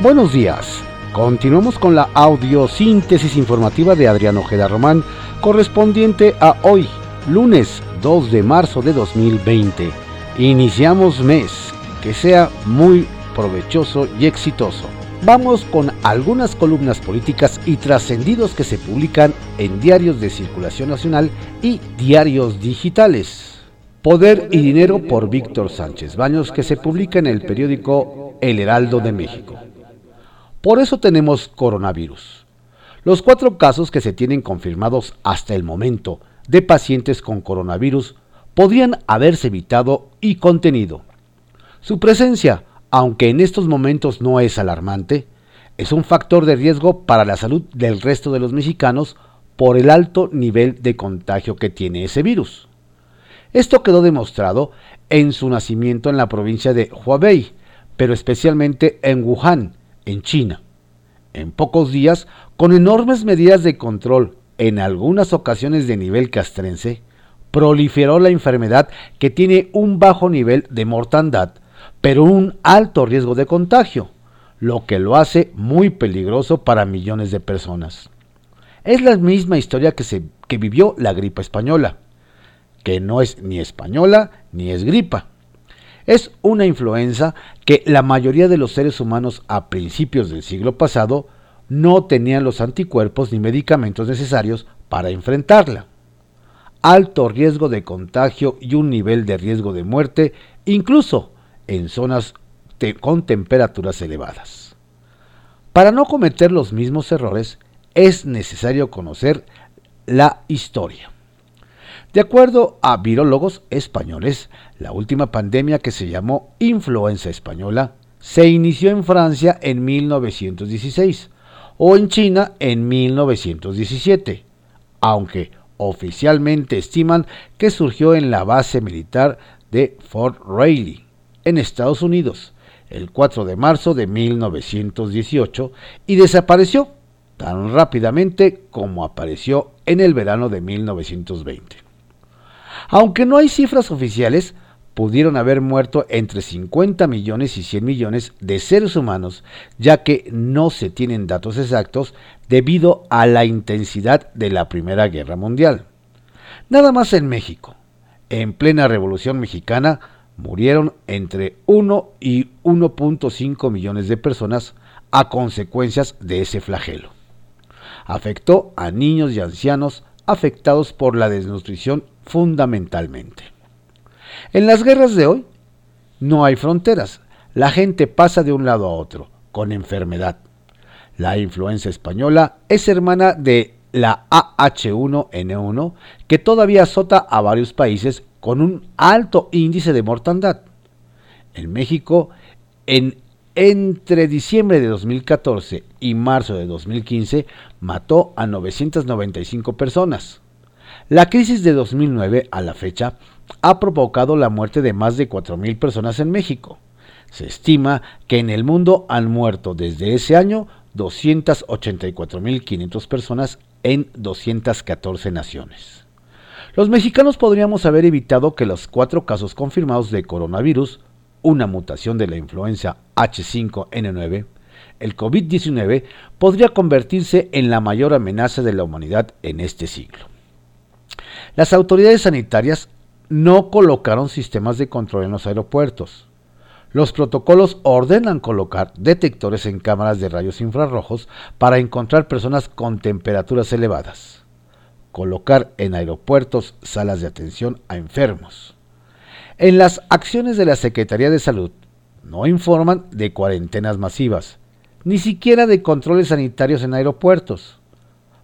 Buenos días. Continuamos con la audiosíntesis informativa de Adrián Ojeda Román, correspondiente a hoy, lunes 2 de marzo de 2020. Iniciamos mes, que sea muy provechoso y exitoso. Vamos con algunas columnas políticas y trascendidos que se publican en diarios de circulación nacional y diarios digitales. Poder y Dinero por Víctor Sánchez Baños que se publica en el periódico El Heraldo de México. Por eso tenemos coronavirus. Los cuatro casos que se tienen confirmados hasta el momento de pacientes con coronavirus podrían haberse evitado y contenido. Su presencia aunque en estos momentos no es alarmante, es un factor de riesgo para la salud del resto de los mexicanos por el alto nivel de contagio que tiene ese virus. Esto quedó demostrado en su nacimiento en la provincia de Huawei, pero especialmente en Wuhan, en China. En pocos días, con enormes medidas de control, en algunas ocasiones de nivel castrense, proliferó la enfermedad que tiene un bajo nivel de mortandad, pero un alto riesgo de contagio, lo que lo hace muy peligroso para millones de personas. Es la misma historia que, se, que vivió la gripa española, que no es ni española ni es gripa. Es una influenza que la mayoría de los seres humanos a principios del siglo pasado no tenían los anticuerpos ni medicamentos necesarios para enfrentarla. Alto riesgo de contagio y un nivel de riesgo de muerte, incluso en zonas con temperaturas elevadas. Para no cometer los mismos errores, es necesario conocer la historia. De acuerdo a virólogos españoles, la última pandemia que se llamó influenza española se inició en Francia en 1916 o en China en 1917, aunque oficialmente estiman que surgió en la base militar de Fort Riley en Estados Unidos el 4 de marzo de 1918 y desapareció tan rápidamente como apareció en el verano de 1920. Aunque no hay cifras oficiales, pudieron haber muerto entre 50 millones y 100 millones de seres humanos, ya que no se tienen datos exactos debido a la intensidad de la Primera Guerra Mundial. Nada más en México. En plena Revolución Mexicana murieron entre 1 y 1.5 millones de personas a consecuencias de ese flagelo. Afectó a niños y ancianos afectados por la desnutrición fundamentalmente. En las guerras de hoy no hay fronteras, la gente pasa de un lado a otro, con enfermedad. La influenza española es hermana de la AH1N1, que todavía azota a varios países con un alto índice de mortandad. En México, en, entre diciembre de 2014 y marzo de 2015, mató a 995 personas. La crisis de 2009 a la fecha ha provocado la muerte de más de 4.000 personas en México. Se estima que en el mundo han muerto desde ese año 284.500 personas en 214 naciones. Los mexicanos podríamos haber evitado que los cuatro casos confirmados de coronavirus, una mutación de la influenza H5N9, el COVID-19 podría convertirse en la mayor amenaza de la humanidad en este siglo. Las autoridades sanitarias no colocaron sistemas de control en los aeropuertos. Los protocolos ordenan colocar detectores en cámaras de rayos infrarrojos para encontrar personas con temperaturas elevadas colocar en aeropuertos salas de atención a enfermos. En las acciones de la Secretaría de Salud no informan de cuarentenas masivas, ni siquiera de controles sanitarios en aeropuertos.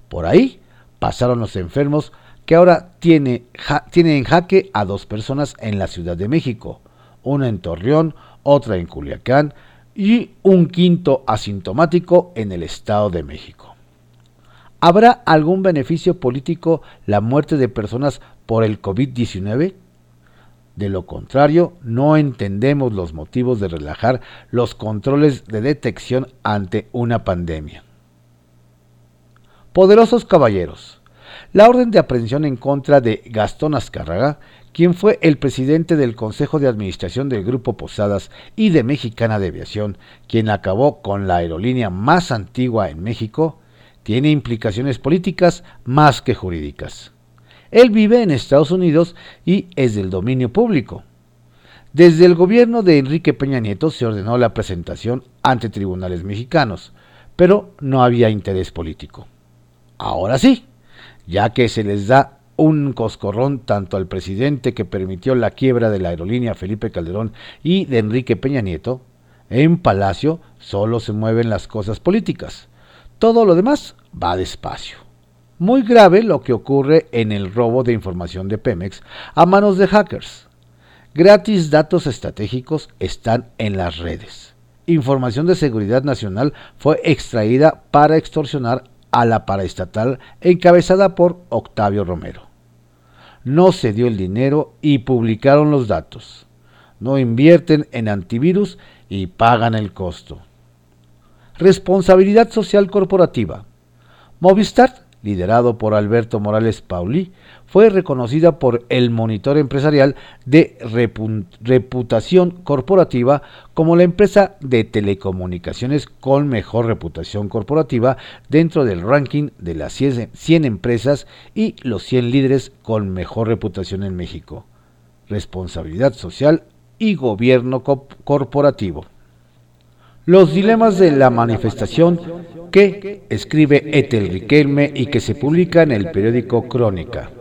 Por ahí pasaron los enfermos que ahora tiene, tiene en jaque a dos personas en la Ciudad de México, una en Torreón, otra en Culiacán y un quinto asintomático en el Estado de México. ¿Habrá algún beneficio político la muerte de personas por el COVID-19? De lo contrario, no entendemos los motivos de relajar los controles de detección ante una pandemia. Poderosos caballeros, la orden de aprehensión en contra de Gastón Azcárraga, quien fue el presidente del Consejo de Administración del Grupo Posadas y de Mexicana de Aviación, quien acabó con la aerolínea más antigua en México, tiene implicaciones políticas más que jurídicas. Él vive en Estados Unidos y es del dominio público. Desde el gobierno de Enrique Peña Nieto se ordenó la presentación ante tribunales mexicanos, pero no había interés político. Ahora sí, ya que se les da un coscorrón tanto al presidente que permitió la quiebra de la aerolínea Felipe Calderón y de Enrique Peña Nieto, en Palacio solo se mueven las cosas políticas. Todo lo demás va despacio. Muy grave lo que ocurre en el robo de información de Pemex a manos de hackers. Gratis datos estratégicos están en las redes. Información de seguridad nacional fue extraída para extorsionar a la paraestatal encabezada por Octavio Romero. No se dio el dinero y publicaron los datos. No invierten en antivirus y pagan el costo. Responsabilidad social corporativa. Movistar liderado por Alberto Morales Pauli, fue reconocida por el Monitor Empresarial de Reputación Corporativa como la empresa de telecomunicaciones con mejor reputación corporativa dentro del ranking de las 100 empresas y los 100 líderes con mejor reputación en México. Responsabilidad social y gobierno corporativo. Los dilemas de la manifestación que escribe Ethel Riquelme y que se publica en el periódico Crónica.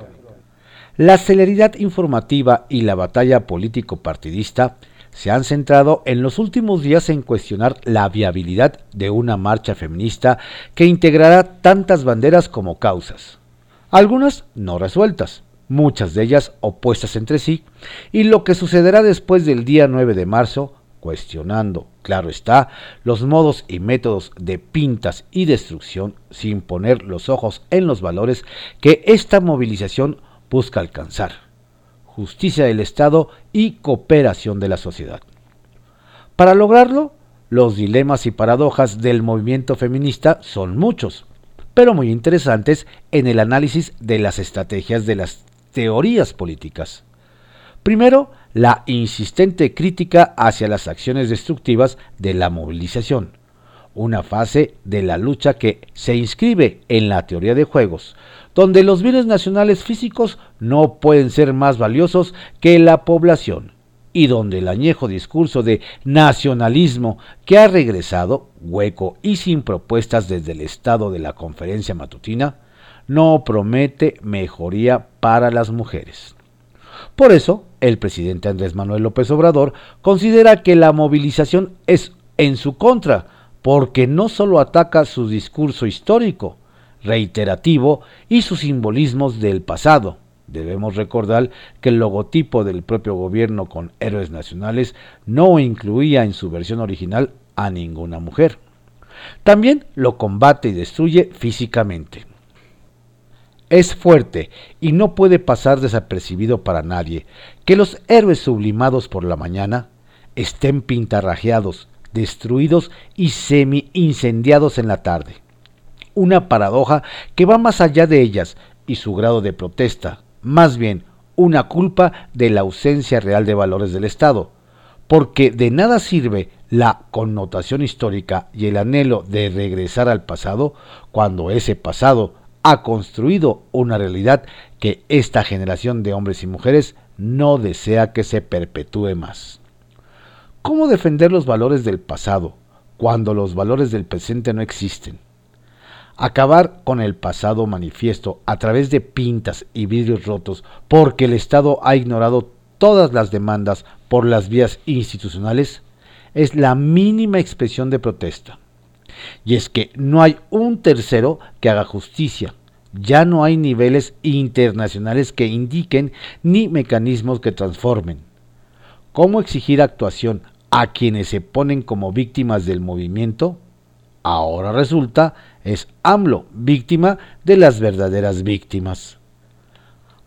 La celeridad informativa y la batalla político-partidista se han centrado en los últimos días en cuestionar la viabilidad de una marcha feminista que integrará tantas banderas como causas, algunas no resueltas, muchas de ellas opuestas entre sí, y lo que sucederá después del día 9 de marzo cuestionando, claro está, los modos y métodos de pintas y destrucción sin poner los ojos en los valores que esta movilización busca alcanzar, justicia del Estado y cooperación de la sociedad. Para lograrlo, los dilemas y paradojas del movimiento feminista son muchos, pero muy interesantes en el análisis de las estrategias de las teorías políticas. Primero, la insistente crítica hacia las acciones destructivas de la movilización, una fase de la lucha que se inscribe en la teoría de juegos, donde los bienes nacionales físicos no pueden ser más valiosos que la población, y donde el añejo discurso de nacionalismo que ha regresado, hueco y sin propuestas desde el estado de la conferencia matutina, no promete mejoría para las mujeres. Por eso, el presidente Andrés Manuel López Obrador considera que la movilización es en su contra, porque no solo ataca su discurso histórico, reiterativo y sus simbolismos del pasado. Debemos recordar que el logotipo del propio gobierno con héroes nacionales no incluía en su versión original a ninguna mujer. También lo combate y destruye físicamente es fuerte y no puede pasar desapercibido para nadie que los héroes sublimados por la mañana estén pintarrajeados, destruidos y semi incendiados en la tarde. Una paradoja que va más allá de ellas y su grado de protesta, más bien una culpa de la ausencia real de valores del Estado, porque de nada sirve la connotación histórica y el anhelo de regresar al pasado cuando ese pasado ha construido una realidad que esta generación de hombres y mujeres no desea que se perpetúe más. ¿Cómo defender los valores del pasado cuando los valores del presente no existen? Acabar con el pasado manifiesto a través de pintas y vidrios rotos porque el Estado ha ignorado todas las demandas por las vías institucionales es la mínima expresión de protesta. Y es que no hay un tercero que haga justicia. Ya no hay niveles internacionales que indiquen ni mecanismos que transformen. ¿Cómo exigir actuación a quienes se ponen como víctimas del movimiento? Ahora resulta es AMLO, víctima de las verdaderas víctimas.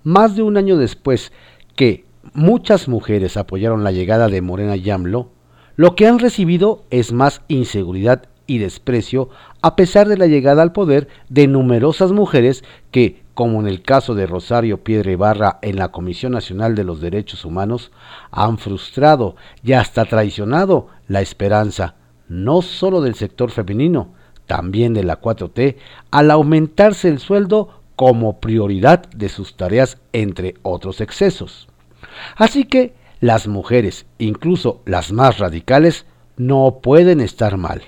Más de un año después que muchas mujeres apoyaron la llegada de Morena y AMLO, lo que han recibido es más inseguridad y desprecio a pesar de la llegada al poder de numerosas mujeres que, como en el caso de Rosario Piedra Ibarra en la Comisión Nacional de los Derechos Humanos, han frustrado y hasta traicionado la esperanza, no solo del sector femenino, también de la 4T, al aumentarse el sueldo como prioridad de sus tareas, entre otros excesos. Así que las mujeres, incluso las más radicales, no pueden estar mal.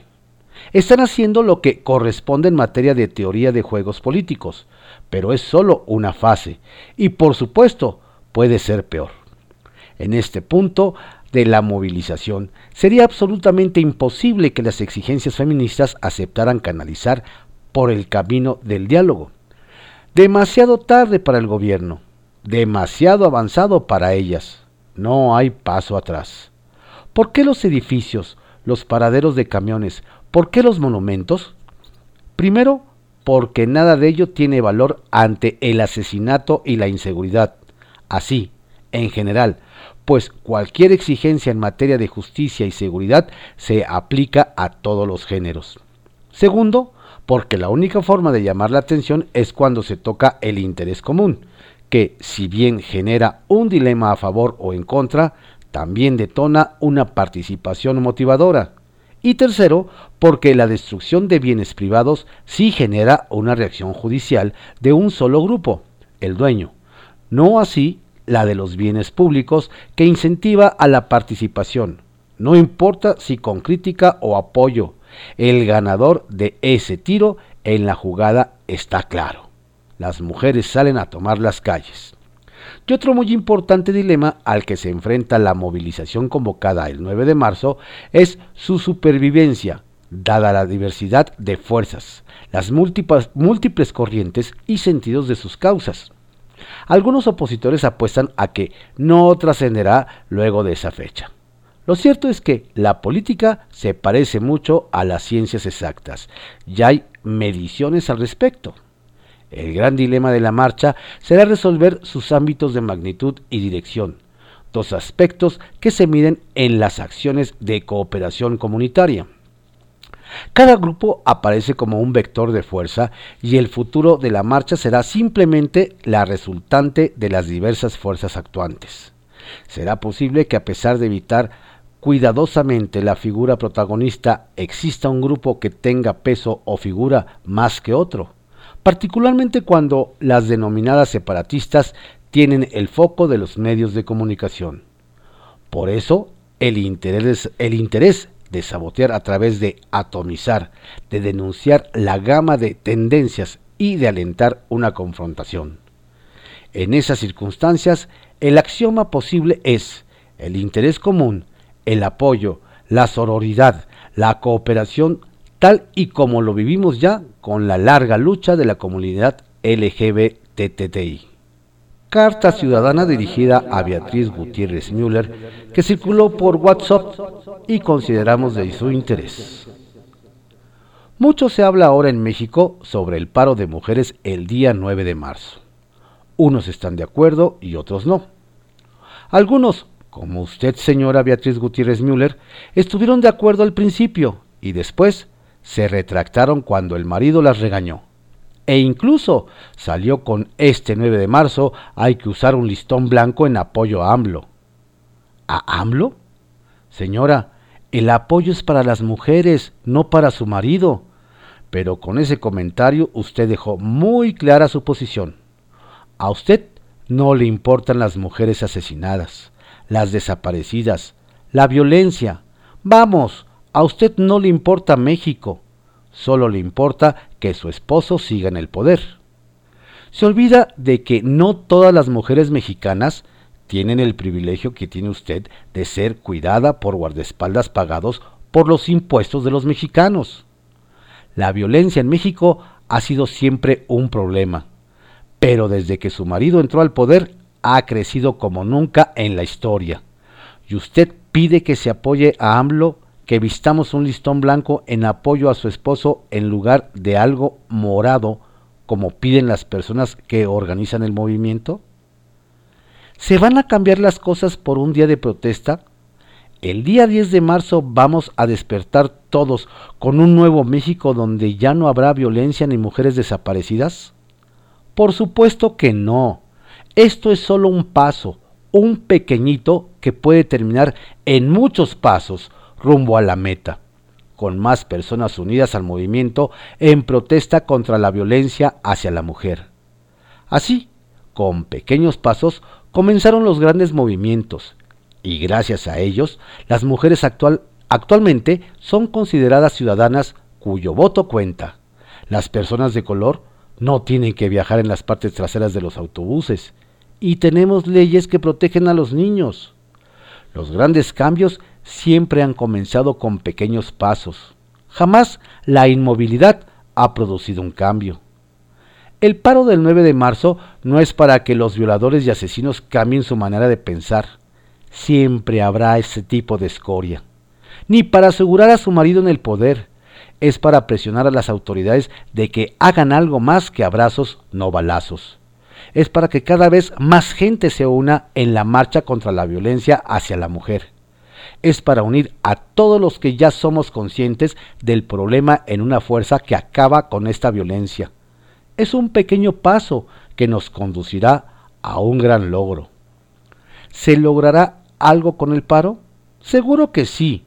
Están haciendo lo que corresponde en materia de teoría de juegos políticos, pero es solo una fase y por supuesto puede ser peor. En este punto de la movilización, sería absolutamente imposible que las exigencias feministas aceptaran canalizar por el camino del diálogo. Demasiado tarde para el gobierno, demasiado avanzado para ellas. No hay paso atrás. ¿Por qué los edificios, los paraderos de camiones, por qué los monumentos? Primero, porque nada de ello tiene valor ante el asesinato y la inseguridad. Así, en general, pues cualquier exigencia en materia de justicia y seguridad se aplica a todos los géneros. Segundo, porque la única forma de llamar la atención es cuando se toca el interés común, que si bien genera un dilema a favor o en contra, también detona una participación motivadora. Y tercero, porque la destrucción de bienes privados sí genera una reacción judicial de un solo grupo, el dueño. No así la de los bienes públicos que incentiva a la participación, no importa si con crítica o apoyo. El ganador de ese tiro en la jugada está claro. Las mujeres salen a tomar las calles. Y otro muy importante dilema al que se enfrenta la movilización convocada el 9 de marzo es su supervivencia, dada la diversidad de fuerzas, las múltiples, múltiples corrientes y sentidos de sus causas. Algunos opositores apuestan a que no trascenderá luego de esa fecha. Lo cierto es que la política se parece mucho a las ciencias exactas. Ya hay mediciones al respecto. El gran dilema de la marcha será resolver sus ámbitos de magnitud y dirección, dos aspectos que se miden en las acciones de cooperación comunitaria. Cada grupo aparece como un vector de fuerza y el futuro de la marcha será simplemente la resultante de las diversas fuerzas actuantes. Será posible que a pesar de evitar cuidadosamente la figura protagonista exista un grupo que tenga peso o figura más que otro particularmente cuando las denominadas separatistas tienen el foco de los medios de comunicación. Por eso, el interés, el interés de sabotear a través de atomizar, de denunciar la gama de tendencias y de alentar una confrontación. En esas circunstancias, el axioma posible es el interés común, el apoyo, la sororidad, la cooperación tal y como lo vivimos ya con la larga lucha de la comunidad LGBTTI. Carta ciudadana dirigida a Beatriz Gutiérrez Müller que circuló por WhatsApp y consideramos de su interés. Mucho se habla ahora en México sobre el paro de mujeres el día 9 de marzo. Unos están de acuerdo y otros no. Algunos, como usted señora Beatriz Gutiérrez Müller, estuvieron de acuerdo al principio y después se retractaron cuando el marido las regañó. E incluso salió con este 9 de marzo hay que usar un listón blanco en apoyo a AMLO. ¿A AMLO? Señora, el apoyo es para las mujeres, no para su marido. Pero con ese comentario usted dejó muy clara su posición. A usted no le importan las mujeres asesinadas, las desaparecidas, la violencia. Vamos, a usted no le importa México, solo le importa que su esposo siga en el poder. Se olvida de que no todas las mujeres mexicanas tienen el privilegio que tiene usted de ser cuidada por guardaespaldas pagados por los impuestos de los mexicanos. La violencia en México ha sido siempre un problema, pero desde que su marido entró al poder ha crecido como nunca en la historia. Y usted pide que se apoye a AMLO que vistamos un listón blanco en apoyo a su esposo en lugar de algo morado como piden las personas que organizan el movimiento? ¿Se van a cambiar las cosas por un día de protesta? El día 10 de marzo vamos a despertar todos con un nuevo México donde ya no habrá violencia ni mujeres desaparecidas. Por supuesto que no. Esto es solo un paso, un pequeñito que puede terminar en muchos pasos rumbo a la meta, con más personas unidas al movimiento en protesta contra la violencia hacia la mujer. Así, con pequeños pasos, comenzaron los grandes movimientos, y gracias a ellos, las mujeres actual, actualmente son consideradas ciudadanas cuyo voto cuenta. Las personas de color no tienen que viajar en las partes traseras de los autobuses, y tenemos leyes que protegen a los niños. Los grandes cambios siempre han comenzado con pequeños pasos. Jamás la inmovilidad ha producido un cambio. El paro del 9 de marzo no es para que los violadores y asesinos cambien su manera de pensar. Siempre habrá ese tipo de escoria. Ni para asegurar a su marido en el poder. Es para presionar a las autoridades de que hagan algo más que abrazos, no balazos es para que cada vez más gente se una en la marcha contra la violencia hacia la mujer. Es para unir a todos los que ya somos conscientes del problema en una fuerza que acaba con esta violencia. Es un pequeño paso que nos conducirá a un gran logro. ¿Se logrará algo con el paro? Seguro que sí.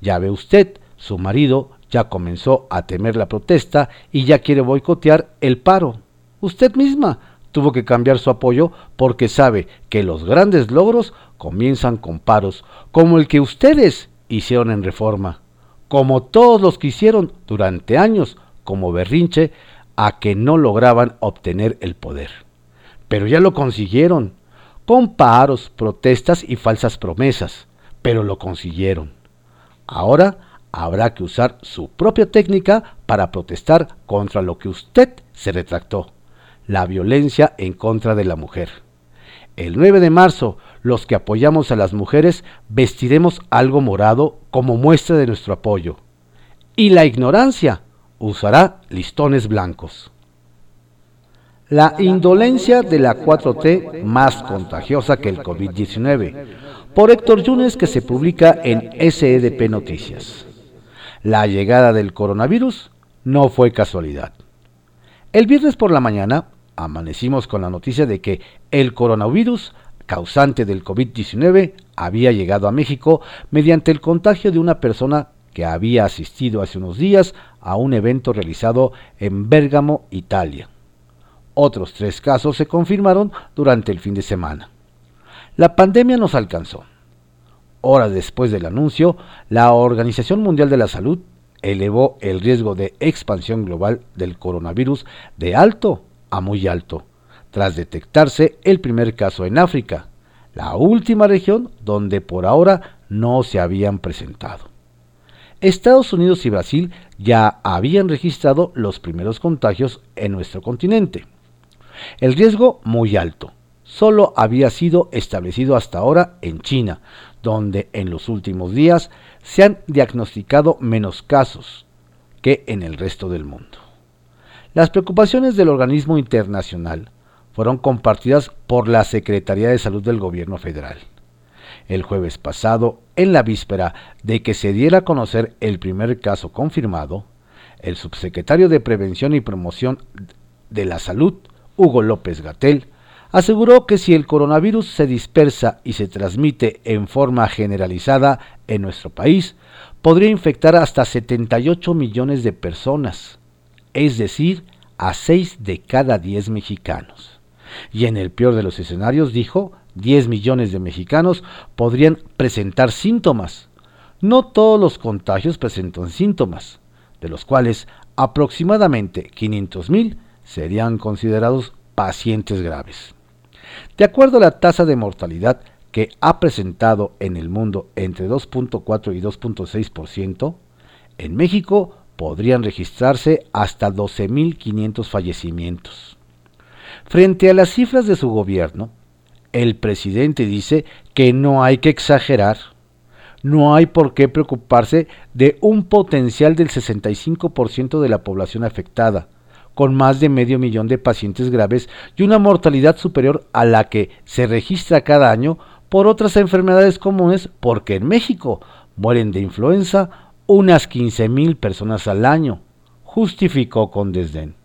Ya ve usted, su marido ya comenzó a temer la protesta y ya quiere boicotear el paro. Usted misma tuvo que cambiar su apoyo porque sabe que los grandes logros comienzan con paros, como el que ustedes hicieron en reforma, como todos los que hicieron durante años como berrinche a que no lograban obtener el poder. Pero ya lo consiguieron, con paros, protestas y falsas promesas, pero lo consiguieron. Ahora habrá que usar su propia técnica para protestar contra lo que usted se retractó la violencia en contra de la mujer. El 9 de marzo, los que apoyamos a las mujeres vestiremos algo morado como muestra de nuestro apoyo. Y la ignorancia usará listones blancos. La indolencia de la 4T más contagiosa que el COVID-19, por Héctor Yunes que se publica en SEDP Noticias. La llegada del coronavirus no fue casualidad. El viernes por la mañana, amanecimos con la noticia de que el coronavirus causante del COVID-19 había llegado a México mediante el contagio de una persona que había asistido hace unos días a un evento realizado en Bérgamo, Italia. Otros tres casos se confirmaron durante el fin de semana. La pandemia nos alcanzó. Horas después del anuncio, la Organización Mundial de la Salud elevó el riesgo de expansión global del coronavirus de alto a muy alto, tras detectarse el primer caso en África, la última región donde por ahora no se habían presentado. Estados Unidos y Brasil ya habían registrado los primeros contagios en nuestro continente. El riesgo muy alto. Solo había sido establecido hasta ahora en China, donde en los últimos días se han diagnosticado menos casos que en el resto del mundo. Las preocupaciones del organismo internacional fueron compartidas por la Secretaría de Salud del Gobierno Federal. El jueves pasado, en la víspera de que se diera a conocer el primer caso confirmado, el subsecretario de Prevención y Promoción de la Salud, Hugo López Gatel, aseguró que si el coronavirus se dispersa y se transmite en forma generalizada en nuestro país, podría infectar hasta 78 millones de personas es decir, a 6 de cada 10 mexicanos. Y en el peor de los escenarios dijo, 10 millones de mexicanos podrían presentar síntomas. No todos los contagios presentan síntomas, de los cuales aproximadamente 500 mil serían considerados pacientes graves. De acuerdo a la tasa de mortalidad que ha presentado en el mundo entre 2.4 y 2.6%, en México podrían registrarse hasta 12.500 fallecimientos. Frente a las cifras de su gobierno, el presidente dice que no hay que exagerar, no hay por qué preocuparse de un potencial del 65% de la población afectada, con más de medio millón de pacientes graves y una mortalidad superior a la que se registra cada año por otras enfermedades comunes, porque en México mueren de influenza unas 15.000 personas al año, justificó con desdén.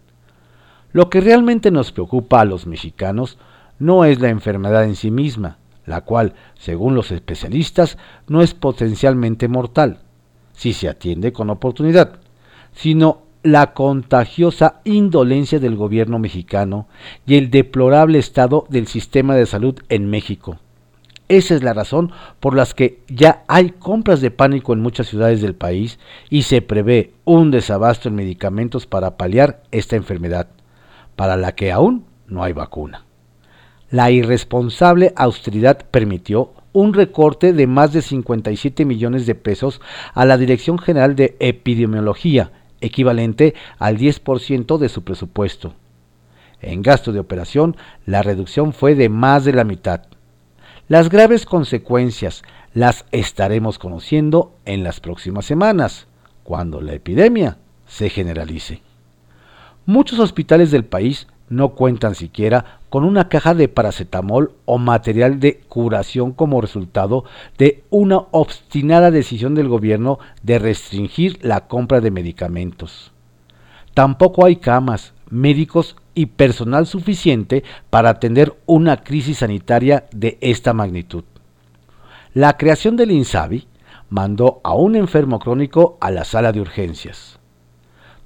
Lo que realmente nos preocupa a los mexicanos no es la enfermedad en sí misma, la cual, según los especialistas, no es potencialmente mortal, si se atiende con oportunidad, sino la contagiosa indolencia del gobierno mexicano y el deplorable estado del sistema de salud en México. Esa es la razón por la que ya hay compras de pánico en muchas ciudades del país y se prevé un desabasto en medicamentos para paliar esta enfermedad, para la que aún no hay vacuna la irresponsable austeridad permitió un recorte de más de 57 millones de pesos a la Dirección General de Epidemiología, equivalente al 10% de su presupuesto. En gasto de operación, la reducción fue de más de la mitad. Las graves consecuencias las estaremos conociendo en las próximas semanas, cuando la epidemia se generalice. Muchos hospitales del país no cuentan siquiera con una caja de paracetamol o material de curación como resultado de una obstinada decisión del gobierno de restringir la compra de medicamentos. Tampoco hay camas, médicos y personal suficiente para atender una crisis sanitaria de esta magnitud. La creación del INSABI mandó a un enfermo crónico a la sala de urgencias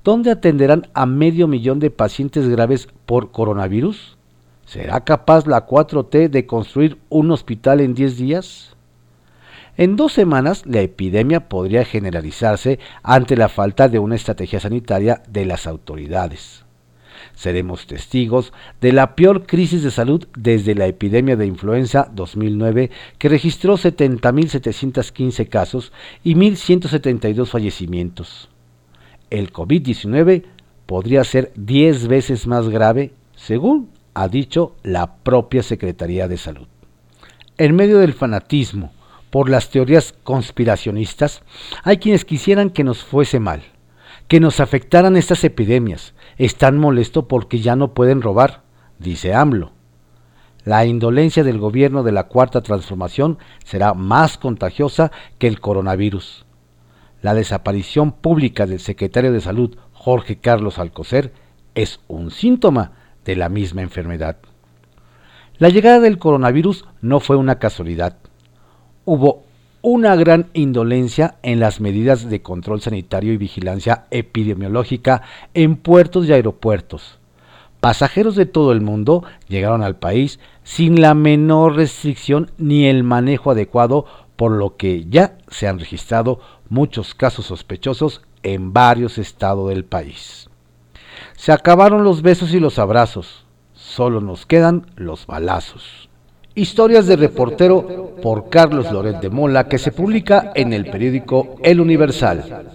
¿dónde atenderán a medio millón de pacientes graves por coronavirus? ¿Será capaz la 4T de construir un hospital en 10 días? En dos semanas la epidemia podría generalizarse ante la falta de una estrategia sanitaria de las autoridades. Seremos testigos de la peor crisis de salud desde la epidemia de influenza 2009 que registró 70.715 casos y 1.172 fallecimientos el COVID-19 podría ser 10 veces más grave, según ha dicho la propia Secretaría de Salud. En medio del fanatismo por las teorías conspiracionistas, hay quienes quisieran que nos fuese mal, que nos afectaran estas epidemias. Están molestos porque ya no pueden robar, dice AMLO. La indolencia del gobierno de la Cuarta Transformación será más contagiosa que el coronavirus la desaparición pública del secretario de Salud, Jorge Carlos Alcocer, es un síntoma de la misma enfermedad. La llegada del coronavirus no fue una casualidad. Hubo una gran indolencia en las medidas de control sanitario y vigilancia epidemiológica en puertos y aeropuertos. Pasajeros de todo el mundo llegaron al país sin la menor restricción ni el manejo adecuado, por lo que ya se han registrado muchos casos sospechosos en varios estados del país. Se acabaron los besos y los abrazos, solo nos quedan los balazos. Historias de reportero por Carlos Loret de Mola que se publica en el periódico El Universal.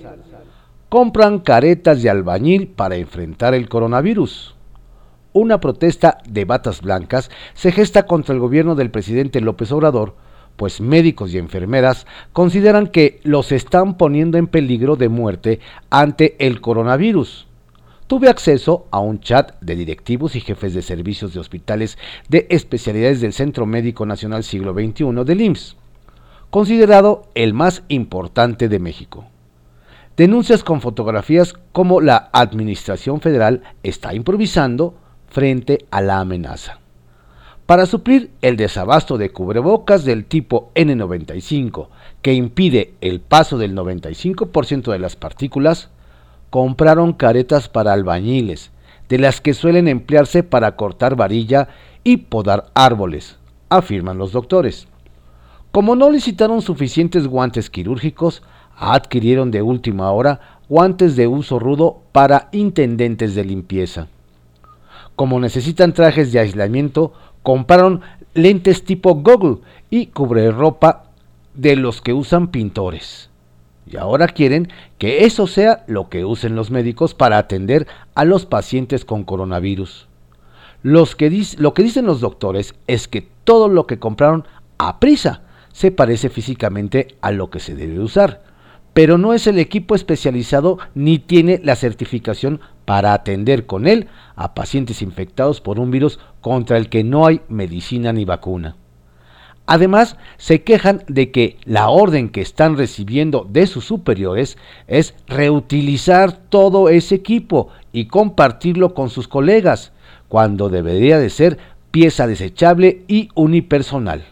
Compran caretas de albañil para enfrentar el coronavirus. Una protesta de batas blancas se gesta contra el gobierno del presidente López Obrador pues médicos y enfermeras consideran que los están poniendo en peligro de muerte ante el coronavirus. Tuve acceso a un chat de directivos y jefes de servicios de hospitales de especialidades del Centro Médico Nacional Siglo XXI del IMSS, considerado el más importante de México. Denuncias con fotografías como la Administración Federal está improvisando frente a la amenaza. Para suplir el desabasto de cubrebocas del tipo N95, que impide el paso del 95% de las partículas, compraron caretas para albañiles, de las que suelen emplearse para cortar varilla y podar árboles, afirman los doctores. Como no licitaron suficientes guantes quirúrgicos, adquirieron de última hora guantes de uso rudo para intendentes de limpieza. Como necesitan trajes de aislamiento, compraron lentes tipo Google y cubre ropa de los que usan pintores. Y ahora quieren que eso sea lo que usen los médicos para atender a los pacientes con coronavirus. Los que lo que dicen los doctores es que todo lo que compraron a prisa se parece físicamente a lo que se debe usar, pero no es el equipo especializado ni tiene la certificación para atender con él a pacientes infectados por un virus contra el que no hay medicina ni vacuna. Además, se quejan de que la orden que están recibiendo de sus superiores es reutilizar todo ese equipo y compartirlo con sus colegas, cuando debería de ser pieza desechable y unipersonal.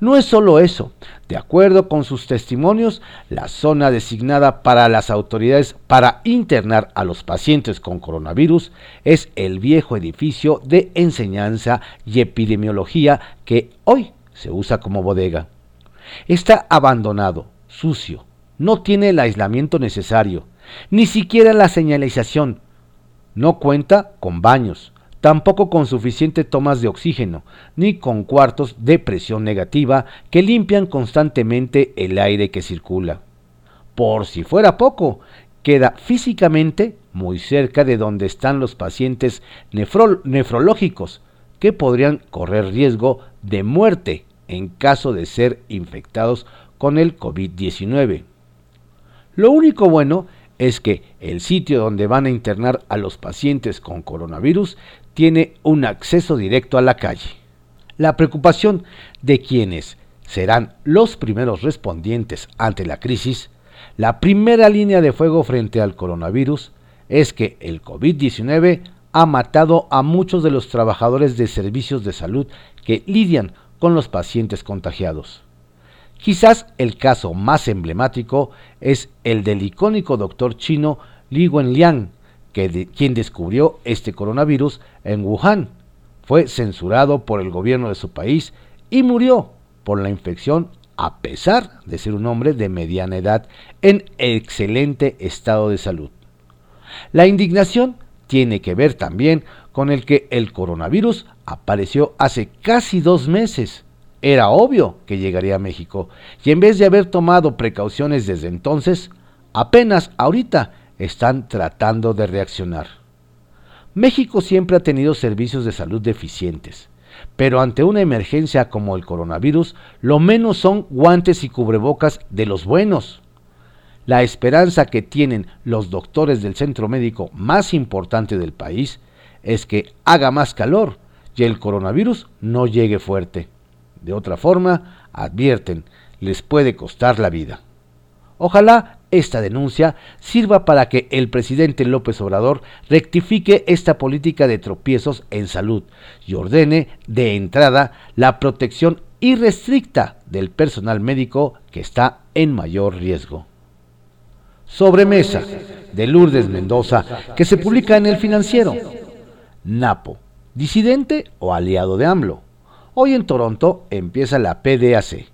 No es solo eso. De acuerdo con sus testimonios, la zona designada para las autoridades para internar a los pacientes con coronavirus es el viejo edificio de enseñanza y epidemiología que hoy se usa como bodega. Está abandonado, sucio, no tiene el aislamiento necesario, ni siquiera la señalización. No cuenta con baños, tampoco con suficiente tomas de oxígeno, ni con cuartos de presión negativa que limpian constantemente el aire que circula. Por si fuera poco, queda físicamente muy cerca de donde están los pacientes nefrológicos, que podrían correr riesgo de muerte en caso de ser infectados con el COVID-19. Lo único bueno es que el sitio donde van a internar a los pacientes con coronavirus tiene un acceso directo a la calle. La preocupación de quienes serán los primeros respondientes ante la crisis, la primera línea de fuego frente al coronavirus, es que el COVID-19 ha matado a muchos de los trabajadores de servicios de salud que lidian con los pacientes contagiados. Quizás el caso más emblemático es el del icónico doctor chino Li Wenliang, que quien descubrió este coronavirus en Wuhan. Fue censurado por el gobierno de su país y murió por la infección a pesar de ser un hombre de mediana edad en excelente estado de salud. La indignación tiene que ver también con el que el coronavirus apareció hace casi dos meses. Era obvio que llegaría a México y en vez de haber tomado precauciones desde entonces, apenas ahorita están tratando de reaccionar. México siempre ha tenido servicios de salud deficientes, pero ante una emergencia como el coronavirus, lo menos son guantes y cubrebocas de los buenos. La esperanza que tienen los doctores del centro médico más importante del país es que haga más calor y el coronavirus no llegue fuerte. De otra forma, advierten, les puede costar la vida. Ojalá esta denuncia sirva para que el presidente López Obrador rectifique esta política de tropiezos en salud y ordene de entrada la protección irrestricta del personal médico que está en mayor riesgo. Sobremesa de Lourdes Mendoza, que se publica en el financiero. Napo, disidente o aliado de AMLO. Hoy en Toronto empieza la PDAC,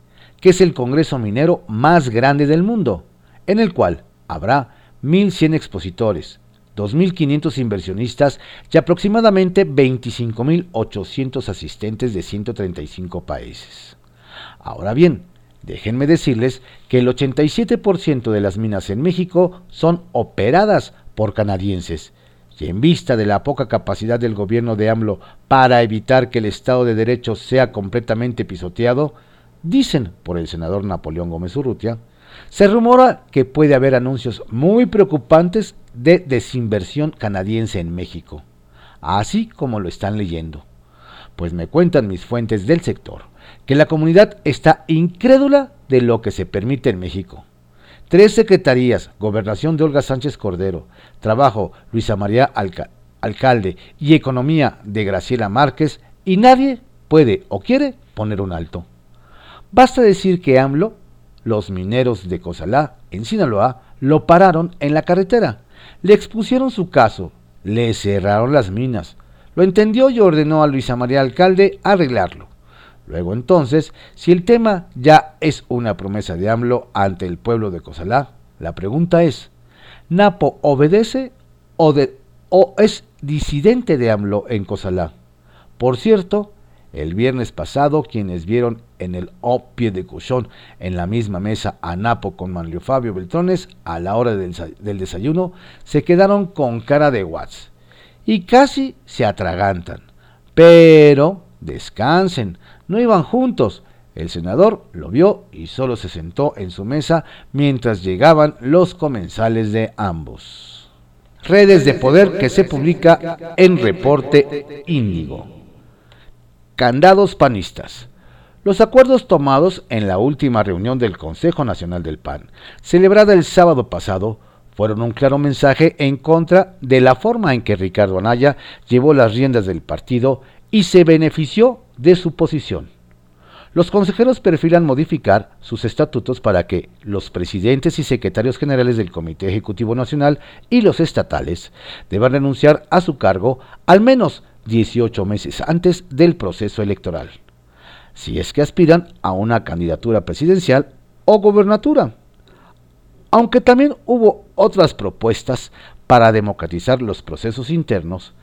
que es el Congreso Minero más grande del mundo, en el cual habrá 1.100 expositores, 2.500 inversionistas y aproximadamente 25.800 asistentes de 135 países. Ahora bien, Déjenme decirles que el 87% de las minas en México son operadas por canadienses. Y en vista de la poca capacidad del gobierno de AMLO para evitar que el Estado de Derecho sea completamente pisoteado, dicen por el senador Napoleón Gómez Urrutia, se rumora que puede haber anuncios muy preocupantes de desinversión canadiense en México, así como lo están leyendo. Pues me cuentan mis fuentes del sector que la comunidad está incrédula de lo que se permite en México. Tres secretarías, gobernación de Olga Sánchez Cordero, trabajo Luisa María Alcalde y economía de Graciela Márquez, y nadie puede o quiere poner un alto. Basta decir que AMLO, los mineros de Cozalá, en Sinaloa, lo pararon en la carretera, le expusieron su caso, le cerraron las minas, lo entendió y ordenó a Luisa María Alcalde arreglarlo. Luego entonces, si el tema ya es una promesa de AMLO ante el pueblo de Cosalá, la pregunta es, ¿Napo obedece o, es disidente de AMLO en Cosalá? Por cierto, el viernes pasado, quienes vieron en el O pie de Cuchón en la misma mesa a Napo con Manlio Fabio Beltrones a la hora del desayuno, se quedaron con cara de Watts y casi se atragantan. Pero descansen, no iban juntos. El senador lo vio y solo se sentó en su mesa mientras llegaban los comensales de ambos. Redes de poder que se publica en Reporte Índigo. Candados panistas. Los acuerdos tomados en la última reunión del Consejo Nacional del PAN, celebrada el sábado pasado, fueron un claro mensaje en contra de la forma en que Ricardo Anaya llevó las riendas del partido y se benefició de su posición. Los consejeros perfilan modificar sus estatutos para que los presidentes y secretarios generales del Comité Ejecutivo Nacional y los estatales deban renunciar a su cargo al menos 18 meses antes del proceso electoral si es que aspiran a una candidatura presidencial o gobernatura. Aunque también hubo otras propuestas para democratizar los procesos internos,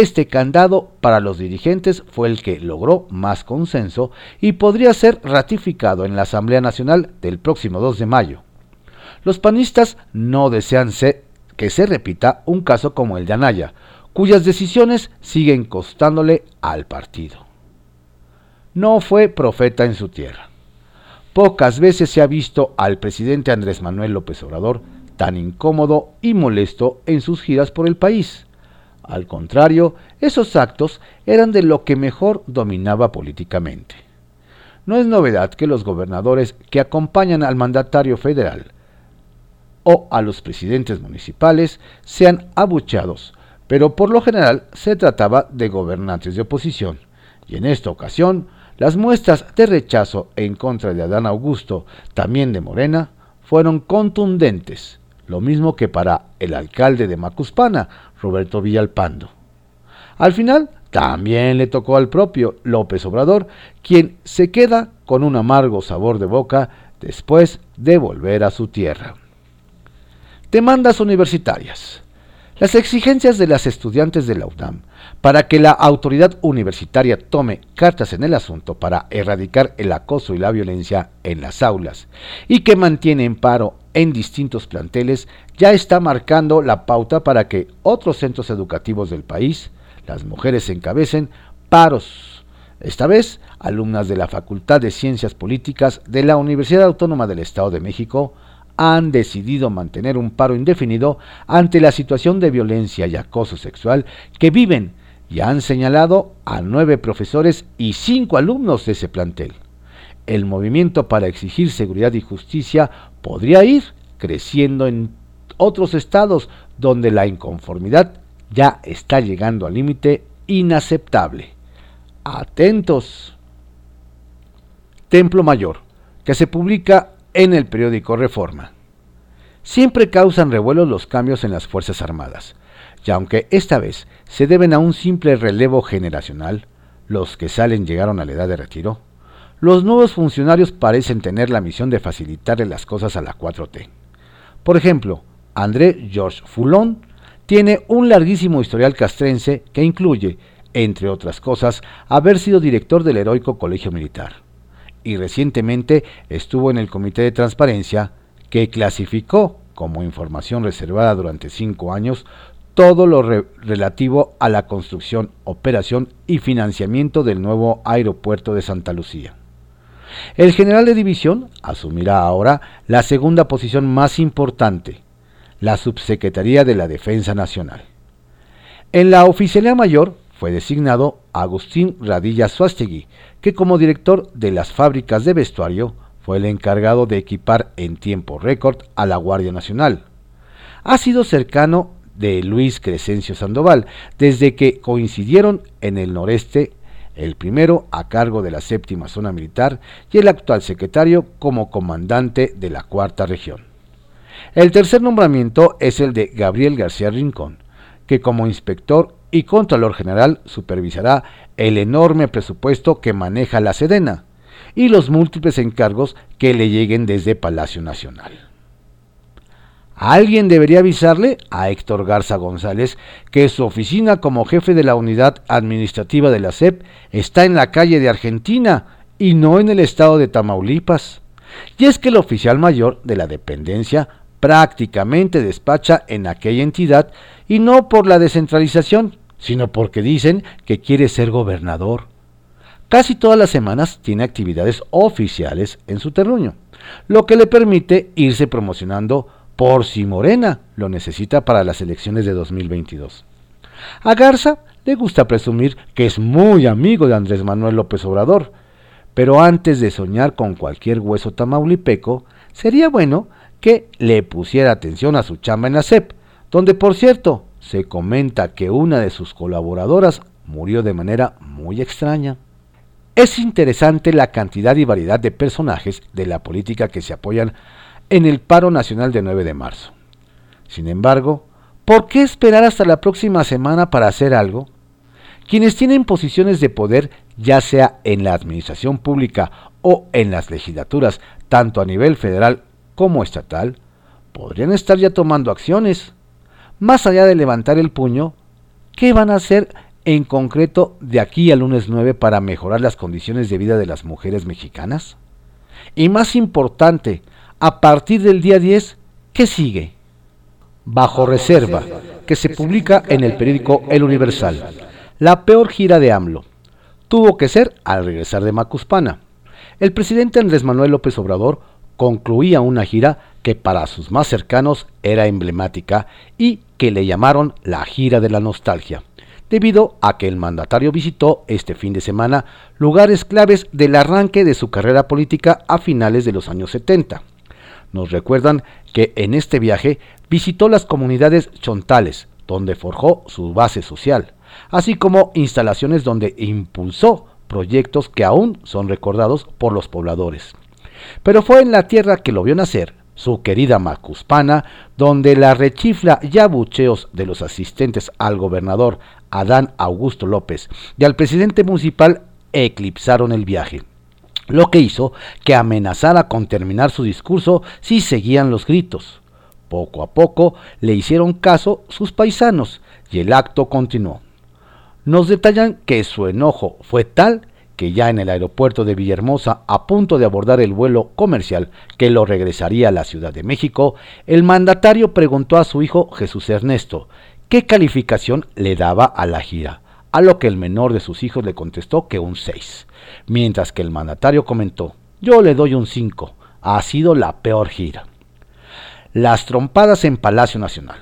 este candado para los dirigentes fue el que logró más consenso y podría ser ratificado en la Asamblea Nacional del próximo 2 de mayo. Los panistas no desean que se repita un caso como el de Anaya, cuyas decisiones siguen costándole al partido no fue profeta en su tierra. Pocas veces se ha visto al presidente Andrés Manuel López Obrador tan incómodo y molesto en sus giras por el país. Al contrario, esos actos eran de lo que mejor dominaba políticamente. No es novedad que los gobernadores que acompañan al mandatario federal o a los presidentes municipales sean abucheados, pero por lo general se trataba de gobernantes de oposición, y en esta ocasión las muestras de rechazo en contra de Adán Augusto, también de Morena, fueron contundentes, lo mismo que para el alcalde de Macuspana, Roberto Villalpando. Al final, también le tocó al propio López Obrador, quien se queda con un amargo sabor de boca después de volver a su tierra. Demandas universitarias. Las exigencias de las estudiantes de la UNAM para que la autoridad universitaria tome cartas en el asunto para erradicar el acoso y la violencia en las aulas y que mantiene en paro en distintos planteles ya está marcando la pauta para que otros centros educativos del país, las mujeres encabecen paros. Esta vez, alumnas de la Facultad de Ciencias Políticas de la Universidad Autónoma del Estado de México han decidido mantener un paro indefinido ante la situación de violencia y acoso sexual que viven y han señalado a nueve profesores y cinco alumnos de ese plantel. El movimiento para exigir seguridad y justicia podría ir creciendo en otros estados donde la inconformidad ya está llegando al límite inaceptable. Atentos. Templo Mayor, que se publica en el periódico Reforma. Siempre causan revuelos los cambios en las Fuerzas Armadas y aunque esta vez se deben a un simple relevo generacional, los que salen llegaron a la edad de retiro, los nuevos funcionarios parecen tener la misión de facilitarle las cosas a la 4T. Por ejemplo, André George Foulon tiene un larguísimo historial castrense que incluye, entre otras cosas, haber sido director del heroico Colegio Militar. Y recientemente estuvo en el Comité de Transparencia que clasificó como información reservada durante cinco años todo lo relativo a la construcción, operación y financiamiento del nuevo aeropuerto de Santa Lucía. El general de división asumirá ahora la segunda posición más importante, la Subsecretaría de la Defensa Nacional. En la oficialía mayor fue designado Agustín Radilla Suástegui, que como director de las fábricas de vestuario fue el encargado de equipar en tiempo récord a la Guardia Nacional. Ha sido cercano de Luis Crescencio Sandoval, desde que coincidieron en el noreste, el primero a cargo de la séptima zona militar y el actual secretario como comandante de la cuarta región. El tercer nombramiento es el de Gabriel García Rincón, que como inspector y contralor general supervisará el enorme presupuesto que maneja la Sedena y los múltiples encargos que le lleguen desde Palacio Nacional. Alguien debería avisarle a Héctor Garza González que su oficina como jefe de la unidad administrativa de la SEP está en la calle de Argentina y no en el estado de Tamaulipas. Y es que el oficial mayor de la dependencia prácticamente despacha en aquella entidad y no por la descentralización, sino porque dicen que quiere ser gobernador. Casi todas las semanas tiene actividades oficiales en su terruño, lo que le permite irse promocionando por si Morena lo necesita para las elecciones de 2022. A Garza le gusta presumir que es muy amigo de Andrés Manuel López Obrador, Pero antes de soñar con cualquier hueso tamaulipeco, sería bueno que le pusiera atención a su chamba en la CEP, donde por cierto se comenta que una de sus colaboradoras murió de manera muy extraña. Es interesante la cantidad y variedad de personajes de la política que se apoyan en el paro nacional de 9 de marzo. Sin embargo, ¿por qué esperar hasta la próxima semana para hacer algo? Quienes tienen posiciones de poder, ya sea en la administración pública o en las legislaturas, tanto a nivel federal como estatal, podrían estar ya tomando acciones. Más allá de levantar el puño, ¿qué van a hacer en concreto de aquí al lunes 9 para mejorar las condiciones de vida de las mujeres mexicanas? Y más importante, a partir del día 10, ¿qué sigue? Bajo reserva, que se publica en el periódico El Universal. La peor gira de AMLO. Tuvo que ser al regresar de Macuspana. El presidente Andrés Manuel López Obrador concluía una gira que para sus más cercanos era emblemática y que le llamaron la gira de la nostalgia, debido a que el mandatario visitó este fin de semana lugares claves del arranque de su carrera política a finales de los años 70. Nos recuerdan que en este viaje visitó las comunidades chontales, donde forjó su base social, así como instalaciones donde impulsó proyectos que aún son recordados por los pobladores. Pero fue en la tierra que lo vio nacer, su querida Macuspana, donde la rechifla y abucheos de los asistentes al gobernador Adán Augusto López y al presidente municipal eclipsaron el viaje lo que hizo que amenazara con terminar su discurso si seguían los gritos. Poco a poco le hicieron caso sus paisanos y el acto continuó. Nos detallan que su enojo fue tal que ya en el aeropuerto de Villahermosa, a punto de abordar el vuelo comercial que lo regresaría a la Ciudad de México, el mandatario preguntó a su hijo Jesús Ernesto qué calificación le daba a la gira, a lo que el menor de sus hijos le contestó que un 6, mientras que el mandatario comentó, yo le doy un 5, ha sido la peor gira. Las trompadas en Palacio Nacional.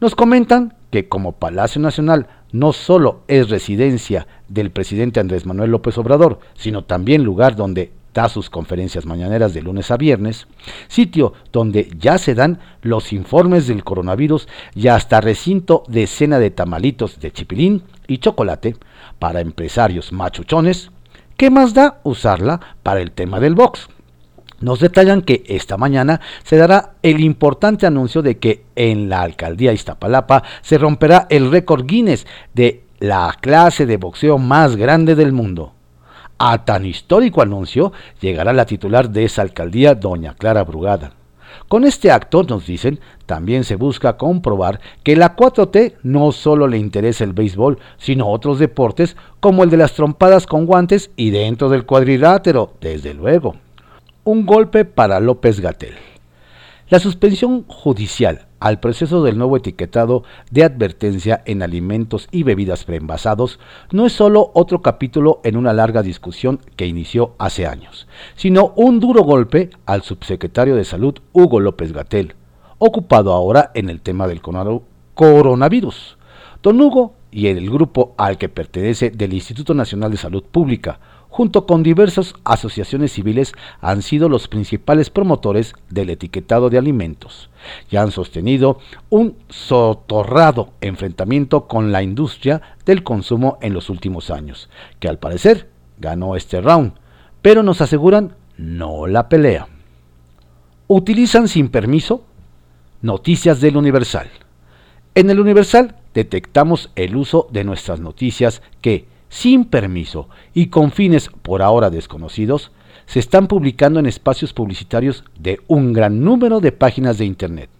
Nos comentan que como Palacio Nacional no solo es residencia del presidente Andrés Manuel López Obrador, sino también lugar donde da sus conferencias mañaneras de lunes a viernes, sitio donde ya se dan los informes del coronavirus y hasta recinto de cena de tamalitos de chipilín y chocolate para empresarios machuchones, ¿qué más da usarla para el tema del box? Nos detallan que esta mañana se dará el importante anuncio de que en la alcaldía Iztapalapa se romperá el récord Guinness de la clase de boxeo más grande del mundo. A tan histórico anuncio llegará la titular de esa alcaldía, doña Clara Brugada. Con este acto, nos dicen, también se busca comprobar que la 4T no solo le interesa el béisbol, sino otros deportes como el de las trompadas con guantes y dentro del cuadrilátero, desde luego un golpe para López Gatel. La suspensión judicial al proceso del nuevo etiquetado de advertencia en alimentos y bebidas preenvasados no es solo otro capítulo en una larga discusión que inició hace años, sino un duro golpe al subsecretario de Salud Hugo López Gatel, ocupado ahora en el tema del coronavirus. Don Hugo y el grupo al que pertenece del Instituto Nacional de Salud Pública, junto con diversas asociaciones civiles, han sido los principales promotores del etiquetado de alimentos y han sostenido un sotorrado enfrentamiento con la industria del consumo en los últimos años, que al parecer ganó este round, pero nos aseguran no la pelea. Utilizan sin permiso noticias del Universal. En el Universal detectamos el uso de nuestras noticias que, sin permiso y con fines por ahora desconocidos, se están publicando en espacios publicitarios de un gran número de páginas de Internet.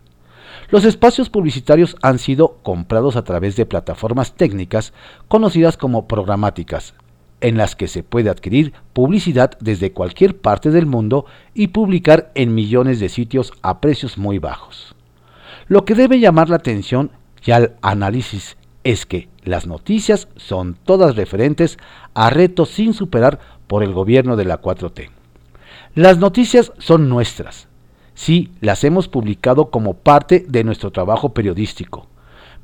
Los espacios publicitarios han sido comprados a través de plataformas técnicas conocidas como programáticas, en las que se puede adquirir publicidad desde cualquier parte del mundo y publicar en millones de sitios a precios muy bajos. Lo que debe llamar la atención y al análisis es que las noticias son todas referentes a retos sin superar por el gobierno de la 4T. Las noticias son nuestras. Sí, las hemos publicado como parte de nuestro trabajo periodístico,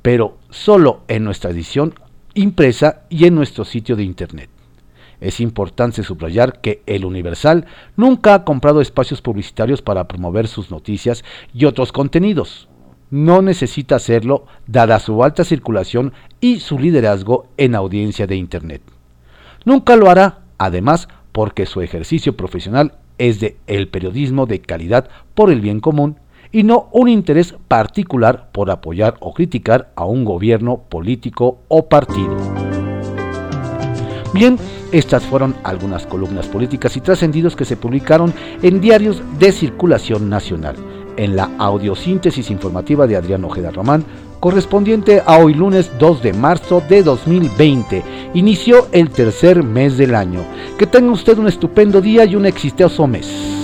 pero solo en nuestra edición impresa y en nuestro sitio de internet. Es importante subrayar que El Universal nunca ha comprado espacios publicitarios para promover sus noticias y otros contenidos. No necesita hacerlo dada su alta circulación y su liderazgo en audiencia de Internet. Nunca lo hará, además, porque su ejercicio profesional es de el periodismo de calidad por el bien común y no un interés particular por apoyar o criticar a un gobierno político o partido. Bien, estas fueron algunas columnas políticas y trascendidos que se publicaron en diarios de circulación nacional, en la audiosíntesis informativa de Adrián Ojeda Román, correspondiente a hoy lunes 2 de marzo de 2020. Inició el tercer mes del año. Que tenga usted un estupendo día y un exitoso mes.